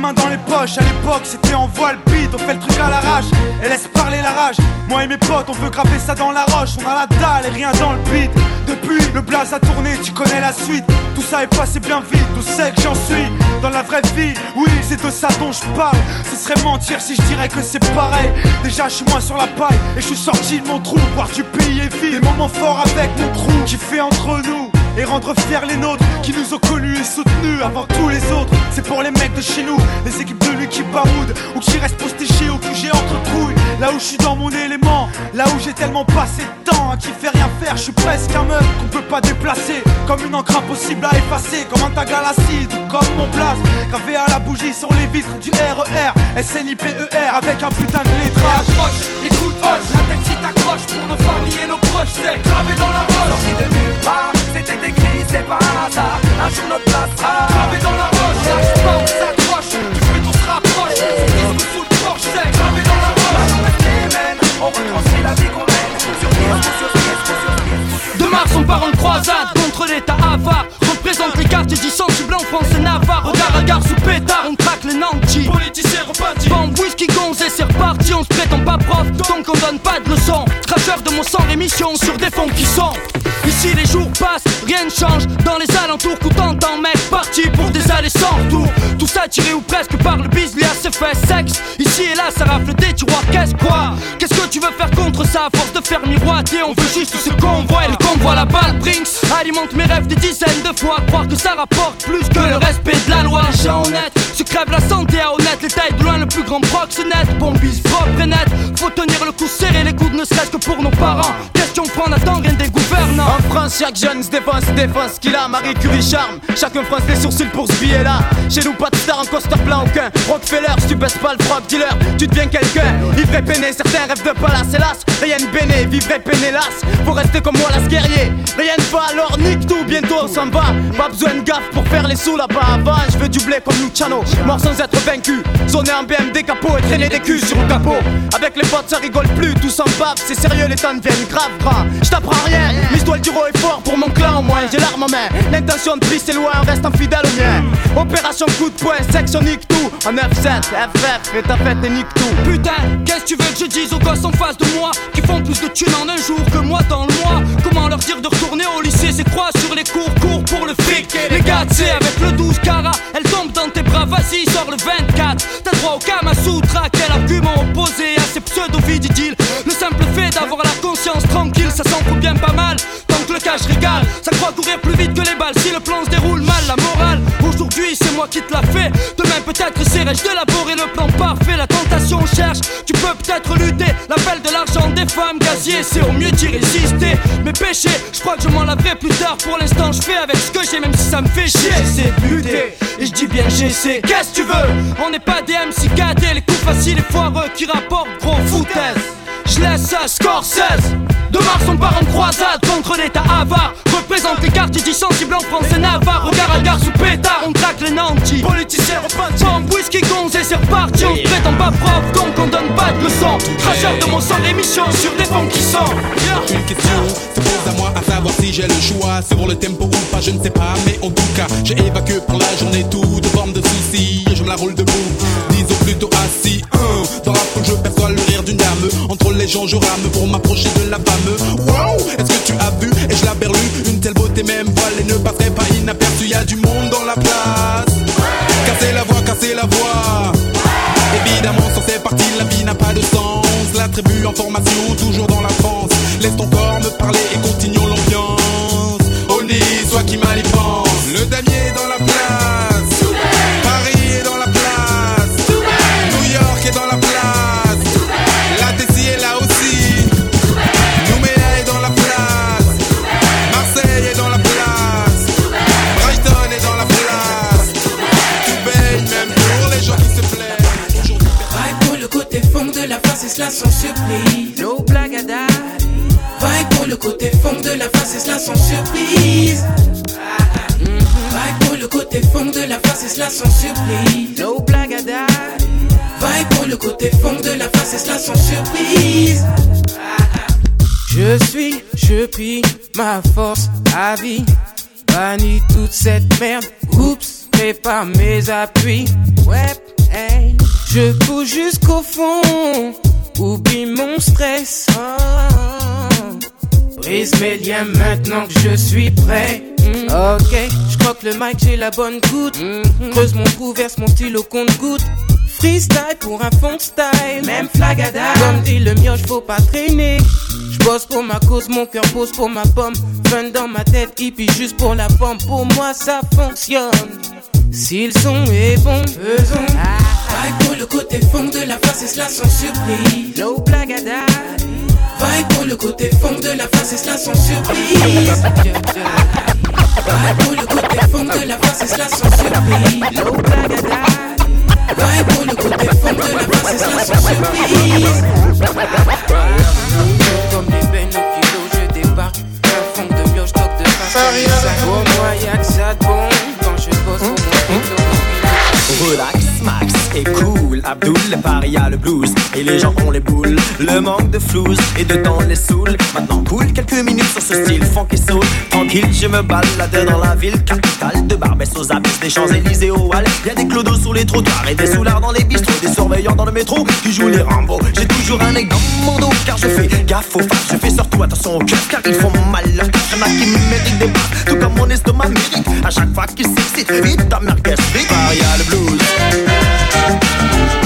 mains dans les poches. À l'époque, c'était en voile beat, on fait le truc à l'arrache. Et laisse parler la rage. Moi et mes potes, on veut graver ça dans la roche. On a la dalle et rien dans le beat. Depuis, le blaze a tourné, tu connais la suite. Tout ça est passé bien vite, tout sait que j'en suis. Dans la vraie vie, oui, c'est de ça dont je parle. Ce serait mentir si je dirais que c'est pareil. Déjà, je suis moins sur la paille et je suis sorti de mon trou. Voir du pays est vide. Des moments forts avec mon crew qui fait entre nous et rendre fiers les nôtres qui nous ont connus et soutenus avant tous les autres. C'est pour les mecs de chez nous, les équipes de lui qui baroudent ou qui restent postichés ou que j'ai entre trouilles. Là où je suis dans mon élément, là où j'ai tellement passé de temps à qui fait rien faire, je suis presque un meuf qu'on peut pas déplacer. Comme une encre impossible à effacer, comme un tag à l'acide ou comme mon place. Gravé à la bougie sur les vitres du RER, SNIPER avec un putain de lettrage. Écoute, hoche, la tête si t'accroche pour nos familles et nos proches, c'est gravé dans la roche. Sorti de nulle part, c'était écrit, c'est pas un hasard. Notre place Gravé dans la roche, pas, on s'accroche, du on se rapproche. Disque sous le porche, c'est gravé dans la roche. On retranscrit la vie qu'on mène sur disque, sur disque, sur disque. De Mars, on part en croisade contre l'état avare. Représente les dits sensibles en France et Navarre. Regard à gare sous pétard, on traque les nantis. Politiciens repartis. Bombe, whisky, gonze et c'est reparti. On se prétend pas prof, donc on donne pas de leçons. Cracheur de mon sang, émission sur des fonds qui sont. Ici les jours passent, rien ne change. Dans les alentours, coup t'entends, mec, parti pour des allées sans retour. Tout ça tiré ou presque par le bis, lié à ses sexe. Ici et là, ça rafle des tiroirs. Qu'est-ce quoi? Qu'est-ce que tu veux faire contre ça? À force de faire miroiter, on veut juste ce qu'on voit. Et le convoi, la balle, Brinks alimente mes rêves des dizaines de fois. Croire que ça rapporte plus que le respect de la loi. Gens honnêtes, se crève la santé à honnête. L'état est de loin le plus grand proxénète. Bon bis propre et net. Faut tenir le coup serré, les coudes ne serait-ce que pour nos parents. Question prendre attend rien des. En France, chaque jeune se défense, défense qu'il a. Marie Curie charme, chacun fronce les sourcils pour ce billet là. Chez nous, pas de star en costard plein aucun. Rockefeller, si tu baisses pas le frog dealer, tu deviens quelqu'un. Ivre et peiné, certains rêvent de palace, hélas. Rien de béné, vivre peiné, las. Faut rester comme moi, las guerrier. Rien ne va, alors nique tout, bientôt on s'en va. Pas besoin de gaffe pour faire les sous là-bas. Avant, je veux du blé comme Luciano, mort sans être vaincu. Zoner en BM, capot et traîner des culs sur le capot. Avec les potes, ça rigole plus, tout s'en bave. C'est sérieux, les temps deviennent grave gras. Je t'apprends rien, l'histoire du roi est fort pour mon clan au moins. J'ai l'arme en main, l'intention de prise c'est loin, reste fidèle au mien. Opération coup de poing, section nique tout. En F7, FF, et ta fête et nique tout. Putain, qu'est-ce que tu veux que je dise aux gosses en face de moi Qui font plus de thunes en un jour que moi dans le mois? Comment leur dire de retourner au lycée? C'est croix sur les cours, cours pour le fric Et les gars, sais, avec le 12 cara Elle tombe dans tes bras, vas-y, sors le 24 T'as droit au Kama Sutra, quel argument opposé à ces pseudo-vididiles Le simple fait d'avoir la bien pas mal. Tant que le cash régale, ça croit courir plus vite que les balles. Si le plan se déroule mal, la morale Aujourd'hui c'est moi qui te l'a fait Demain peut-être essaierai-je d'élaborer le plan parfait. La tentation cherche, tu peux peut-être lutter. L'appel de l'argent des femmes gazier C'est au mieux d'y résister. Mes péchés, je crois que je m'en laverai plus tard. Pour l'instant je fais avec ce que j'ai même si ça me fait chier. De lutter, et je dis bien j'essaie. Qu'est-ce que tu veux? On n'est pas des MC cadets Les coups faciles et foireux qui rapportent gros foutaise je laisse Scorsese. De Mars on part en croisade contre l'état avare Représente les quartiers dits sensibles en France et Navarre. Regard à gare sous pétard, on traque les nantis. Politiciens repentis Bombe, whisky, gonze et c'est reparti. On se prétend pas propre, donc on donne pas de leçons. Cracheur de mon sang, l'émission sur des fonds qui sont. Une question se pose à moi à savoir si j'ai le choix. Sur le tempo ou pas, je ne sais pas. Mais en tout cas, j'ai évacué pour la journée toute forme de soucis. Je me la roule debout, disons plutôt assis. Hein, Dans la foule je perçois le rire d'une dame Entre les gens je rame pour m'approcher de la femme. Wow, est-ce que tu as vu? Et je la berlue Une telle beauté même voilée ne passerait pas inaperçue. Y a du monde dans la place. Casser la voix, casser la voix. Évidemment, sans ces parties, la vie n'a pas de sens. La tribu en formation, toujours dans la France. Laisse ton corps me parler sans surprise. Vai pour le côté fond de la face et cela sans surprise. No blague à date. Vai pour le côté fond de la face et cela sans surprise. Je suis, je prie ma force à vie. Bannis toute cette merde. Oups, prépare mes appuis. Ouais, Hey, je pousse jusqu'au fond, oublie mon stress. Oh. Brise mes liens maintenant que je suis prêt. Mm. Ok, je croque le mic, j'ai la bonne goutte. Creuse mon trou, verse mon stylo compte goutte. Freestyle pour un fond style, même flagada. Comme dit le mioche, faut pas traîner. J'bosse pour ma cause, mon cœur pose pour ma pomme. Fun dans ma tête, hippie juste pour la pomme. Pour moi, ça fonctionne. Si le son est bon, faisons. Vibe pour le côté fond de la face et cela sans surprise. No blagada. Vibe pour le côté fond de la face et cela sans surprise. Vibe pour le côté fond de la face et cela sans surprise. Vibe pour le côté fond de la face et cela sans surprise. Comme les bennes au kilo, je débarque. Un fond de mioche, toc de face. Quand je bosse Max et cool. Abdul, le paria, le blues. Et les gens ont les boules. Le manque de flouze et de temps les saoule. Maintenant, cool, quelques minutes sur ce style funk et soul. Tranquille, je me balade dans la ville capitale de Barbès aux abysses des Champs-Élysées au Halles. Y'a des clodos sur les trottoirs et des soulards dans les bistrots. Des surveillants dans le métro qui jouent les Rambo. J'ai toujours un aigle dans mon dos car je fais gaffe aux femmes. Je fais surtout attention aux cœurs car ils font mal. Y'en a qui méritent des baffes, tout comme mon estomac mérite. À chaque fois qu'ils s'excitent, vite ta merguez, vite. Paria, le blues. La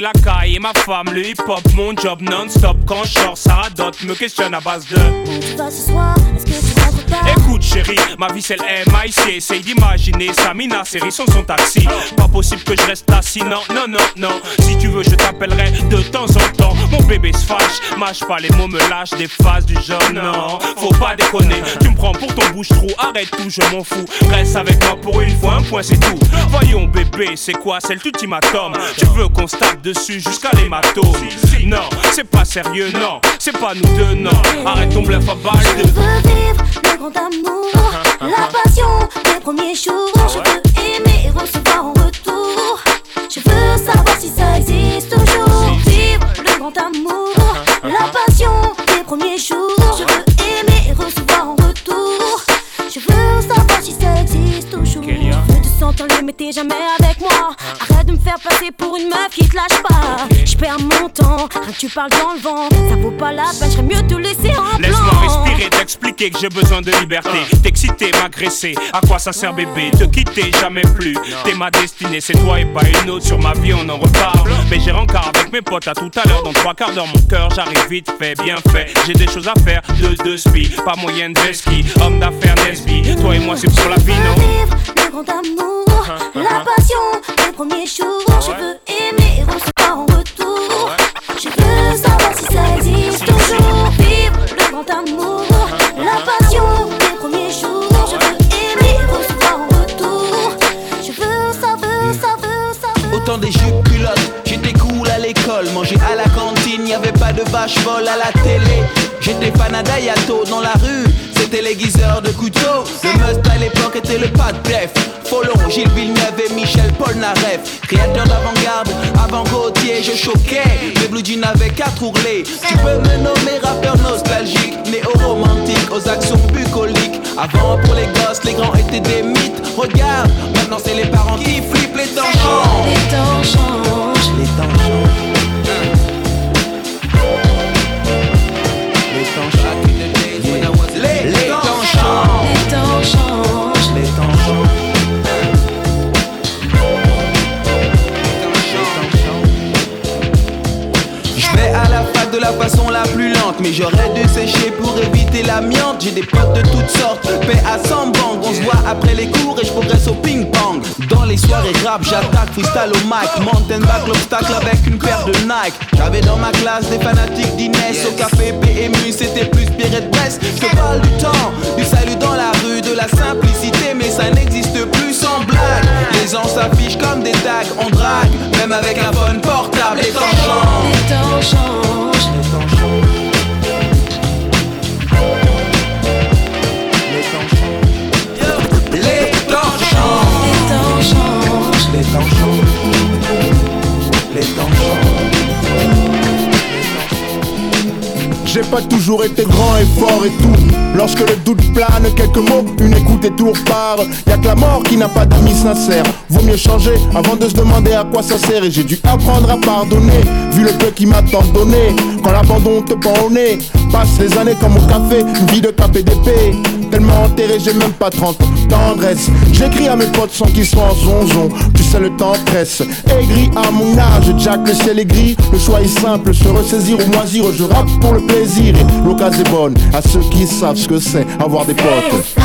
la caille et ma femme, le hip hop, mon job non-stop. Quand je sors, ça radote, me questionne à base de. soir, est-ce que Écoute chérie, ma vie c'est le MIC Essaye d'imaginer Samina, série son son taxi. Pas possible que je reste assis, non, non, non, non. Si tu veux je t'appellerai de temps en temps. Mon bébé se fâche, mâche pas les mots, me lâche des phases du genre Non, faut pas déconner, tu me prends pour ton bouche-trou. Arrête tout, je m'en fous, reste avec moi pour une fois, un point c'est tout. Voyons bébé, c'est quoi, c'est l'ultimatum Tu veux qu'on se tape dessus jusqu'à l'hématome. Non, c'est pas sérieux, non, c'est pas nous deux, non Arrête ton bluff à balle Je veux vivre le grand amour, la passion des premiers jours. Je veux aimer et recevoir en retour. Je veux savoir si ça rien que tu parles dans le vent. Ça vaut pas la peine, j'aurais mieux te laisser en plan. Laisse-moi respirer, t'expliquer que j'ai besoin de liberté. T'exciter, m'agresser, à quoi ça sert bébé Te quitter, jamais plus? T'es ma destinée, c'est toi et pas une autre. Sur ma vie, on en reparle. Mais j'ai rencard avec mes potes à tout à l'heure. Dans trois quarts d'heure, mon cœur, j'arrive vite fait, bien fait. J'ai des choses à faire, de deux spi, pas moyenne d'esqui. Homme d'affaires Nesby, toi et moi, c'est pour la vie, non? Vivre le grand amour, la passion des premiers jours. Je veux aimer pas de vache folle à la télé. J'étais fan à Dayato dans la rue, c'était l'aiguiseur de couteau. Le must à l'époque était le pas de def. Folon, Gilles Villeneuve et Michel Polnareff. Créateur d'avant-garde, avant Gauthier, je choquais. Les blue jeans n'avaient qu'à trourler. Tu peux me nommer rappeur nostalgique, néo-romantique, aux actions bucoliques. Avant, pour les gosses, les grands étaient des mythes. Regarde, maintenant c'est les parents qui flippent, les temps changent. Les temps changent. Les temps changent. Rap, j'attaque freestyle au mic. Mountain back l'obstacle avec une paire de Nike. J'avais dans ma classe des fanatiques d'Inès. Au café PMU c'était plus Pierre de Brest Je te parle du temps, du salut dans la rue De la simplicité mais ça n'existe plus sans blague. Les gens s'affichent comme des tags, on drague Même avec un phone portable, les temps changent. Les temps changent. J'ai pas toujours été grand et fort et tout. Lorsque le doute plane, quelques mots, une écoute et tout repart. Y'a que la mort qui n'a pas d'amis sincères. Vaut mieux changer avant de se demander à quoi ça sert. Et j'ai dû apprendre à pardonner, vu le peu qui m'a tant. Quand l'abandon te prend au passe les années comme au café, une vie de KPDP. Tellement enterré, j'ai même pas 30 ans. Tendresse, j'écris à mes potes sans qu'ils soient en zonzon. Tu sais, le temps presse. Aigri à mon âge, Jack, le ciel est gris. Le choix est simple, se ressaisir ou moisir. Je rappe pour le plaisir l'occasion est bonne à ceux qui savent ce que c'est avoir des potes.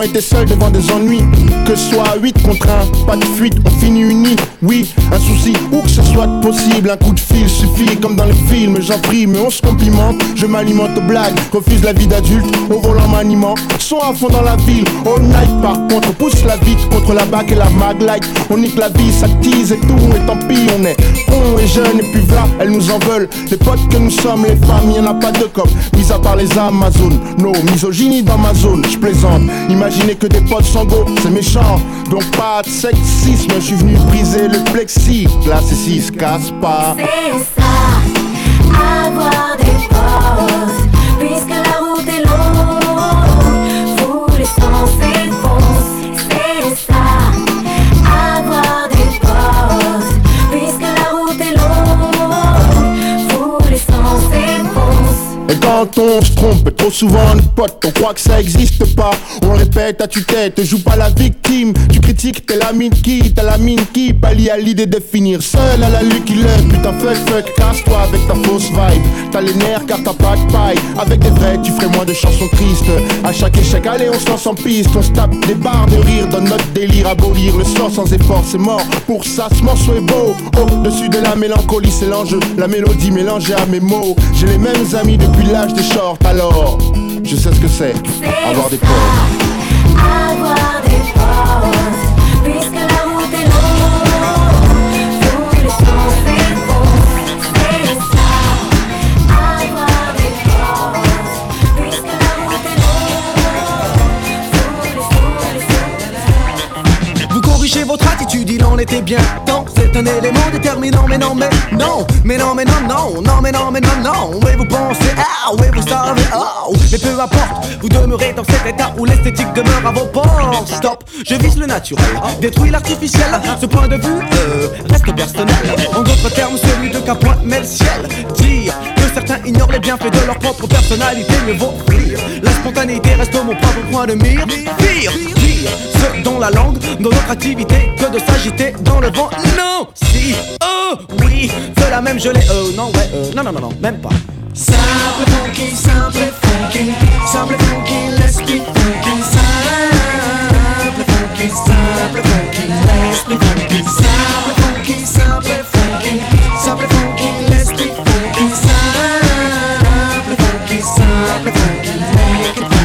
Été seul devant des ennuis. Que soit à 8 contre 1, pas de fuite, on finit unis. Oui, un souci, où que ce soit possible, un coup de fil suffit. Comme dans les films, j'en prie, mais on se complimente. Je m'alimente aux blagues, refuse la vie d'adulte, au volant m'animant. Sont à fond dans la ville, all night par contre, pousse la vite contre la bague et la maglite. On nique la vie, ça tease et tout, et tant pis, on est con et jeune, et puis voilà, elles nous en veulent. Les potes que nous sommes, les femmes, y'en a pas de comme, mis à part les Amazones. No, misogynie dans ma zone, je plaisante. Imaginez que des potes sans go, c'est méchant. Donc pas de sexisme, je suis venu briser le plexi. Glace ici, se casse pas? C'est ça, avoir des potes, on se trompe, trop souvent les potes, on croit que ça existe pas. On le répète à tue-tête, joue pas la victime. Tu critiques, t'es la mine qui, t'as la mine qui pallie à l'idée de finir seul à la Lucky Luck. Putain, fuck, fuck, casse-toi avec ta fausse vibe. T'as les nerfs car t'as pas de paille. Avec des vrais, tu ferais moins de chansons tristes. À chaque échec, allez, on se lance en piste. On se tape des barres de rire dans notre délire. Abolir le sort sans effort, c'est mort. Pour ça, ce morceau est beau. Au-dessus de la mélancolie, c'est l'enjeu. La mélodie mélangée à mes mots. J'ai les mêmes amis depuis l'âge des shorts, alors je sais ce que c'est. Avoir des des était bien temps. C'est un élément déterminant, mais non, mais non, mais non, mais non, non, non, mais non, mais non, non. Oui, vous pensez, ah, oui, vous savez, oh, mais peu importe, vous demeurez dans cet état où l'esthétique demeure à vos portes. Stop, je vise le naturel, détruis l'artificiel. Ce point de vue euh, reste personnel. En d'autres termes, celui de qu'un met le ciel. Dire certains ignorent les bienfaits de leur propre personnalité, mieux vaut rire. La spontanéité reste mon propre point de mire. Pire, pire, ce dont la langue, dans notre activité, que de s'agiter dans le vent. Non, si, oh, oui, cela même je l'ai, euh, non, ouais, euh, non, non, non, non, même pas. Simple funky, simple funky, simple funky, let's be funky. Simple funky, simple funky, let's be funky. Simple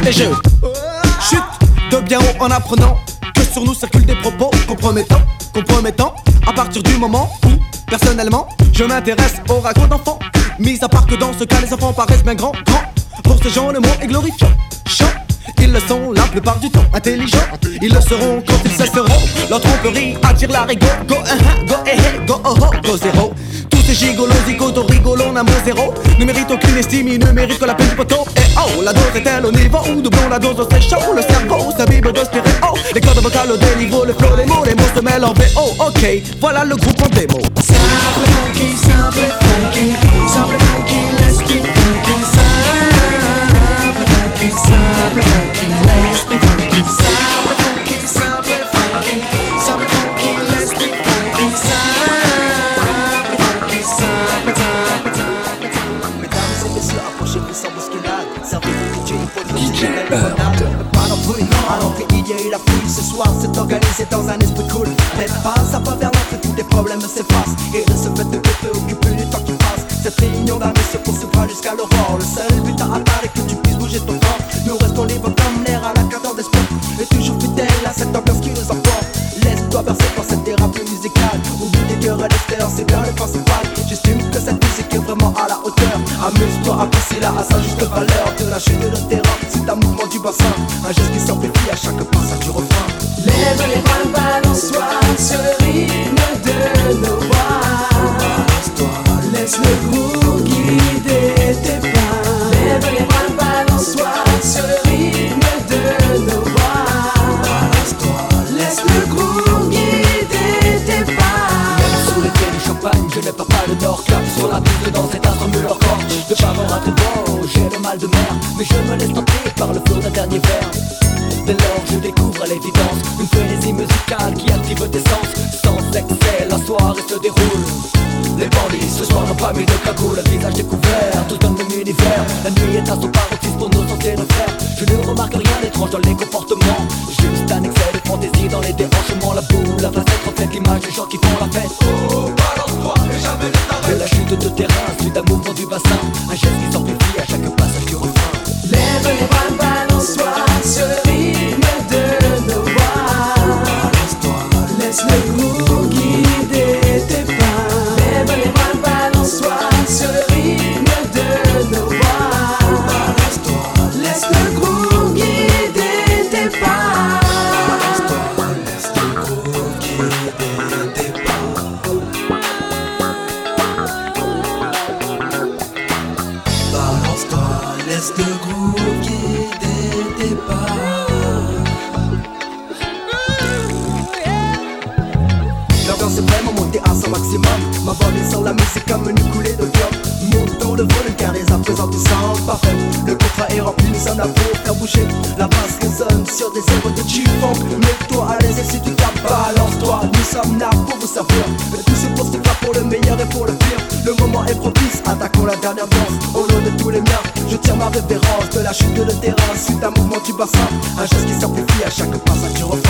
de bien haut en apprenant que sur nous circulent des propos compromettants, compromettants. À partir du moment où, personnellement, je m'intéresse au raconte d'enfants. Mis à part que dans ce cas, les enfants paraissent bien grands, grands. Pour ces gens, le mot est glorifiant. Chant. Ils le sont la plupart du temps intelligents. Ils le seront quand ils cesseront. Leur tromperie attire la. Go, uh -huh, go, eh, eh, go, oh, oh, go, zéro. Gigolos, zigotos, rigolos, n'a mot zéro. Ne méritent aucune estime, ils ne méritent que la peine du poteau. Et oh, la dose est-elle au niveau doublons la dose, c'est chaud. Le cerveau, sa bible de stéréo. Les cordes vocales au déniveau, le flow, les mots, les mots se mêlent en VO. Ok, voilà le groupe en démo. Simple funky, simple funky, simple funky, let's keep funky. Simple Alors y la ce soir, c'est organisé dans un esprit cool. Mais pas, ça va vers l'entrée, tous les problèmes s'effacent. Et de ce fait de te préoccuper du temps qui passe. Cette réunion d'amis se poursuivra jusqu'à l'aurore. Le seul but à atteindre est que tu puisses bouger ton corps. Nous restons libres comme l'air à la cadence d'esprit. Et toujours fidèles à cette ambiance qui nous emporte. Laisse-toi bercer par cette thérapie musicale. Oublie les cœurs et l'espérance, c'est bien le principal. J'estime que cette musique est vraiment à la hauteur. Amuse-toi, apprécie-la à sa juste valeur. La chute de le terrain, c'est un mouvement du bassin. Un geste qui s'amplifie à chaque passage du refrain. Dès lors je découvre l'évidence. Une frénésie musicale qui active tes sens. Sans excès, la soirée se déroule. Les bandits ce soir n'ont pas mis de cagoule, le visage découvert, tout le même univers. La nuit est à son paroxysme pour nos santé le faire Je ne remarque rien d'étrange dans les comportements. Juste un excès de fantaisie dans les déhanchements La boule, la facette reflète l'image des gens qui font la fête. Oh, balance-toi et jamais ne t'arrête De la chute de terrain, suite à mouvement du bassin. Un geste qui de la chute de l'utérus Suite à mouvement du bassin Un geste qui simplifie à chaque passage du refrain